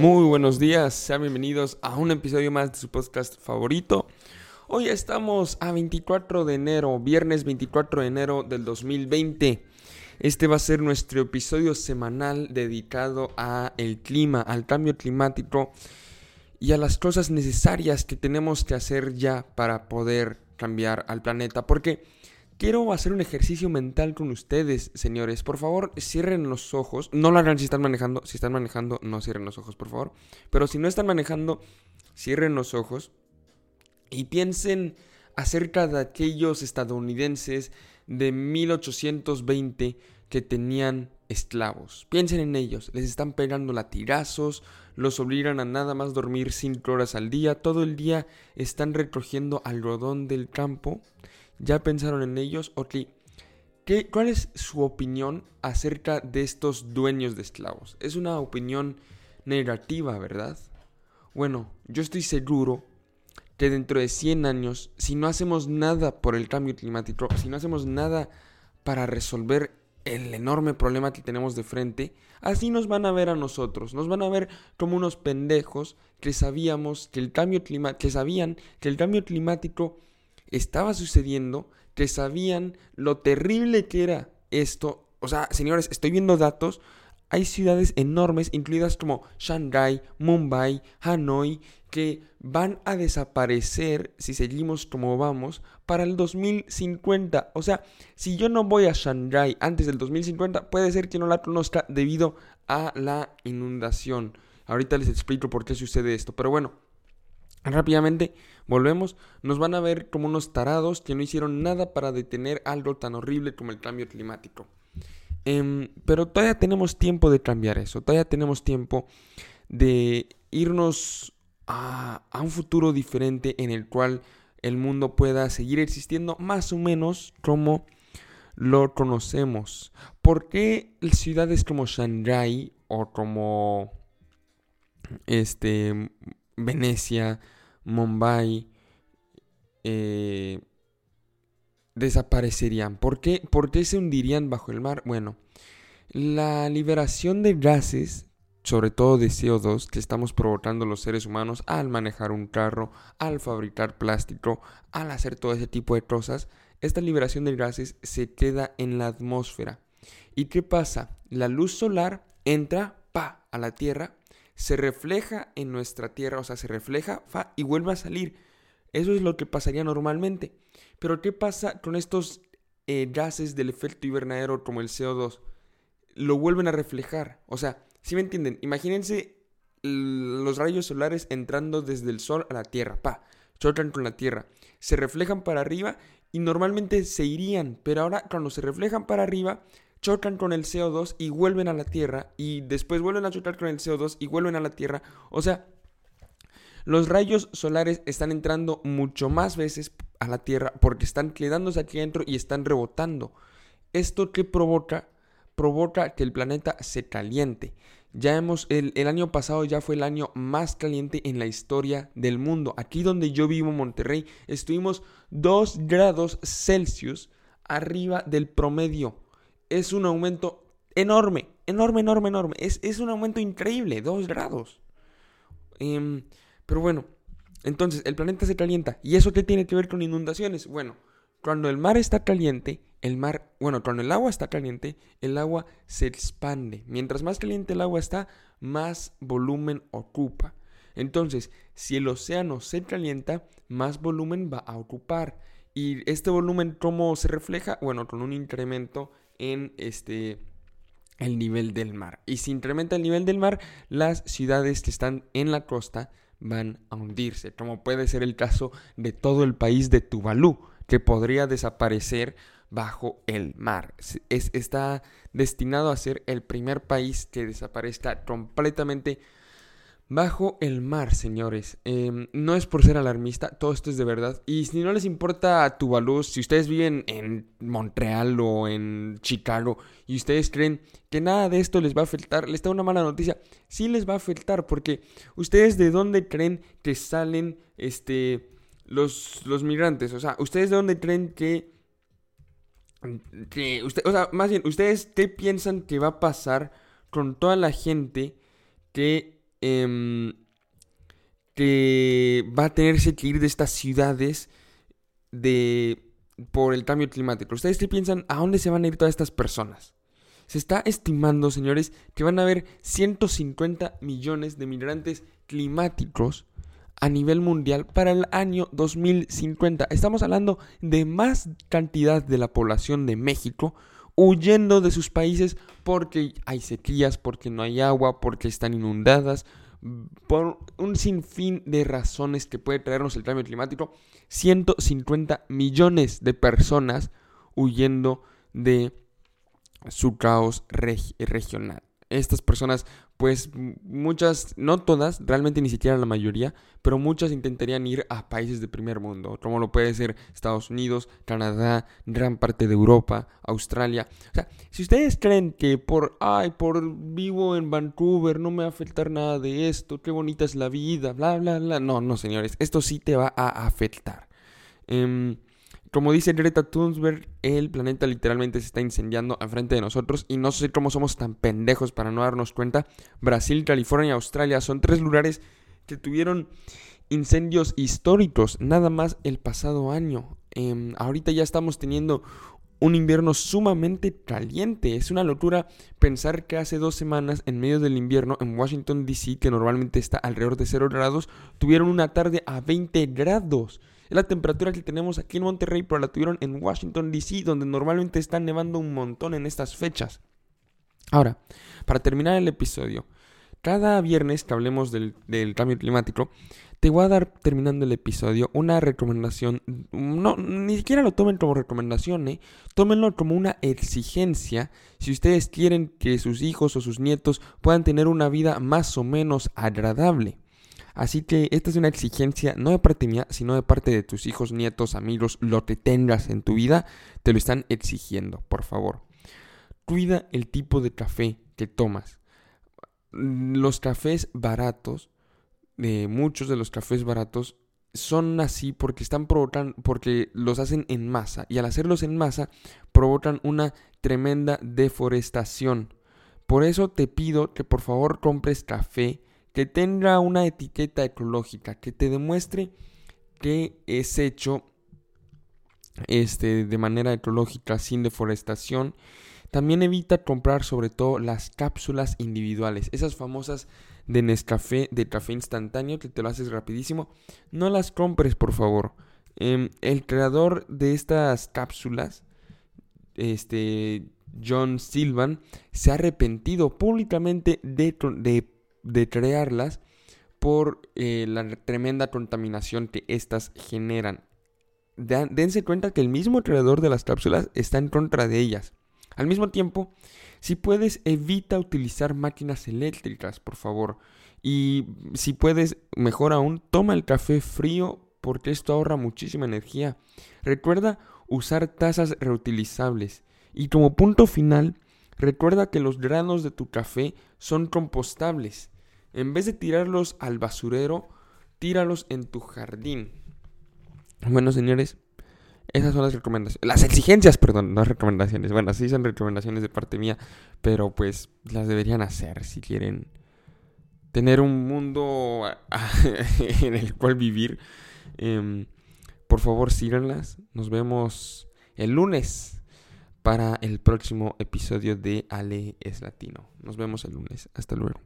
Muy buenos días, sean bienvenidos a un episodio más de su podcast favorito. Hoy estamos a 24 de enero, viernes 24 de enero del 2020. Este va a ser nuestro episodio semanal dedicado a el clima, al cambio climático y a las cosas necesarias que tenemos que hacer ya para poder cambiar al planeta. Porque quiero hacer un ejercicio mental con ustedes, señores. Por favor, cierren los ojos. No lo hagan si están manejando. Si están manejando, no cierren los ojos, por favor. Pero si no están manejando, cierren los ojos y piensen acerca de aquellos estadounidenses de 1820 que tenían esclavos. Piensen en ellos, les están pegando latigazos, los obligan a nada más dormir 5 horas al día, todo el día están recogiendo algodón del campo. ¿Ya pensaron en ellos? Ok, ¿Qué, ¿cuál es su opinión acerca de estos dueños de esclavos? Es una opinión negativa, ¿verdad? Bueno, yo estoy seguro que dentro de 100 años, si no hacemos nada por el cambio climático, si no hacemos nada para resolver el enorme problema que tenemos de frente, así nos van a ver a nosotros, nos van a ver como unos pendejos que sabíamos que el cambio climático, que sabían que el cambio climático estaba sucediendo, que sabían lo terrible que era esto. O sea, señores, estoy viendo datos. Hay ciudades enormes, incluidas como Shanghai, Mumbai, Hanoi, que van a desaparecer si seguimos como vamos para el 2050. O sea, si yo no voy a Shanghai antes del 2050, puede ser que no la conozca debido a la inundación. Ahorita les explico por qué sucede esto. Pero bueno, rápidamente volvemos. Nos van a ver como unos tarados que no hicieron nada para detener algo tan horrible como el cambio climático. Em, pero todavía tenemos tiempo de cambiar eso. Todavía tenemos tiempo de irnos a, un futuro diferente en el cual el mundo pueda seguir existiendo más o menos como lo conocemos. ¿Por qué ciudades como Shanghai o como este Venecia, Mumbai eh, desaparecerían? ¿Por qué, ¿Por qué se hundirían bajo el mar? Bueno, la liberación de gases sobre todo de CO2 que estamos provocando los seres humanos al manejar un carro, al fabricar plástico, al hacer todo ese tipo de cosas, esta liberación de gases se queda en la atmósfera. ¿Y qué pasa? La luz solar entra pa a la Tierra, se refleja en nuestra Tierra, o sea, se refleja fa, y vuelve a salir. Eso es lo que pasaría normalmente. Pero ¿qué pasa con estos eh, gases del efecto invernadero como el CO2? Lo vuelven a reflejar. O sea, si me entienden? Imagínense los rayos solares entrando desde el sol a la Tierra. Pa, chocan con la Tierra. Se reflejan para arriba y normalmente se irían, pero ahora cuando se reflejan para arriba, chocan con el CO2 y vuelven a la Tierra y después vuelven a chocar con el CO2 y vuelven a la Tierra. O sea, los rayos solares están entrando mucho más veces a la Tierra porque están quedándose aquí adentro y están rebotando. ¿Esto qué provoca? provoca que el planeta se caliente. Ya hemos, el, año pasado ya fue el año más caliente en la historia del mundo. Aquí donde yo vivo, Monterrey, estuvimos 2 grados Celsius arriba del promedio. Es un aumento enorme, enorme, enorme, enorme. Es, es un aumento increíble, 2 grados. Em, pero bueno, entonces el planeta se calienta. ¿Y eso qué tiene que ver con inundaciones? Bueno, cuando el mar está caliente, el mar, bueno, cuando el agua está caliente, el agua se expande. Mientras más caliente el agua está, más volumen ocupa. Entonces, si el océano se calienta, más volumen va a ocupar. Y este volumen, ¿cómo se refleja? Bueno, con un incremento en este el nivel del mar. Y si incrementa el nivel del mar, las ciudades que están en la costa van a hundirse, como puede ser el caso de todo el país de Tuvalu que podría desaparecer bajo el mar. Es, está destinado a ser el primer país que desaparezca completamente bajo el mar, señores. Em, no es por ser alarmista, todo esto es de verdad. Y si no les importa Tuvalu, si ustedes viven en Montreal o en Chicago y ustedes creen que nada de esto les va a afectar, les da una mala noticia. Sí les va a afectar porque ustedes de dónde creen que salen este los, los migrantes. O sea, ¿ustedes de dónde creen que... que usted, o sea, más bien, ¿ustedes qué piensan que va a pasar con toda la gente que em, que va a tenerse que ir de estas ciudades de por el cambio climático. ¿Ustedes qué piensan? ¿A dónde se van a ir todas estas personas? Se está estimando, señores, que van a haber 150 millones de migrantes climáticos a nivel mundial para el año 2050. Estamos hablando de más cantidad de la población de México huyendo de sus países porque hay sequías, porque no hay agua, porque están inundadas, por un sinfín de razones que puede traernos el cambio climático. 150 millones de personas huyendo de su caos regional. Estas personas pues muchas, no todas, realmente ni siquiera la mayoría, pero muchas intentarían ir a países de primer mundo, como lo puede ser Estados Unidos, Canadá, gran parte de Europa, Australia. O sea, si ustedes creen que por, ay, por vivo en Vancouver no me va a afectar nada de esto, qué bonita es la vida, bla, bla, bla. No, no, señores, esto sí te va a afectar. Eh, como dice Greta Thunberg, el planeta literalmente se está incendiando enfrente de nosotros y no sé cómo somos tan pendejos para no darnos cuenta. Brasil, California Australia son tres lugares que tuvieron incendios históricos nada más el pasado año. Em, ahorita ya estamos teniendo un invierno sumamente caliente. Es una locura pensar que hace dos semanas, en medio del invierno, en Washington, D.C., que normalmente está alrededor de 0 grados, tuvieron una tarde a 20 grados. Es la temperatura que tenemos aquí en Monterrey, pero la tuvieron en Washington, D.C., donde normalmente está nevando un montón en estas fechas. Ahora, para terminar el episodio, cada viernes que hablemos del, cambio climático, te voy a dar, terminando el episodio, una recomendación. No, ni siquiera lo tomen como recomendación, ¿eh? Tómenlo como una exigencia si ustedes quieren que sus hijos o sus nietos puedan tener una vida más o menos agradable. Así que esta es una exigencia no de parte mía, sino de parte de tus hijos, nietos, amigos, lo que tengas en tu vida, te lo están exigiendo, por favor. Cuida el tipo de café que tomas. Los cafés baratos, eh, muchos de los cafés baratos son así porque están provocando, porque los hacen en masa y al hacerlos en masa provocan una tremenda deforestación. Por eso te pido que por favor compres café que tenga una etiqueta ecológica, que te demuestre que es hecho este, de manera ecológica, sin deforestación. También evita comprar sobre todo las cápsulas individuales, esas famosas de Nescafé, de café instantáneo, que te lo haces rapidísimo. No las compres, por favor. Em, el creador de estas cápsulas, este John Silvan, se ha arrepentido públicamente de, de de crearlas por eh, la tremenda contaminación que éstas generan. dense cuenta que el mismo creador de las cápsulas está en contra de ellas. Al mismo tiempo, si puedes, evita utilizar máquinas eléctricas, por favor. Y si puedes, mejor aún, toma el café frío porque esto ahorra muchísima energía. Recuerda usar tazas reutilizables. Y como punto final, recuerda que los granos de tu café son compostables. En vez de tirarlos al basurero, tíralos en tu jardín. Bueno, señores, esas son las recomendaciones. Las exigencias, perdón, no recomendaciones. Bueno, sí son recomendaciones de parte mía, pero pues las deberían hacer si quieren tener un mundo en el cual vivir. Em, por favor, síganlas. Nos vemos el lunes para el próximo episodio de Ale es Latino. Nos vemos el lunes. Hasta luego.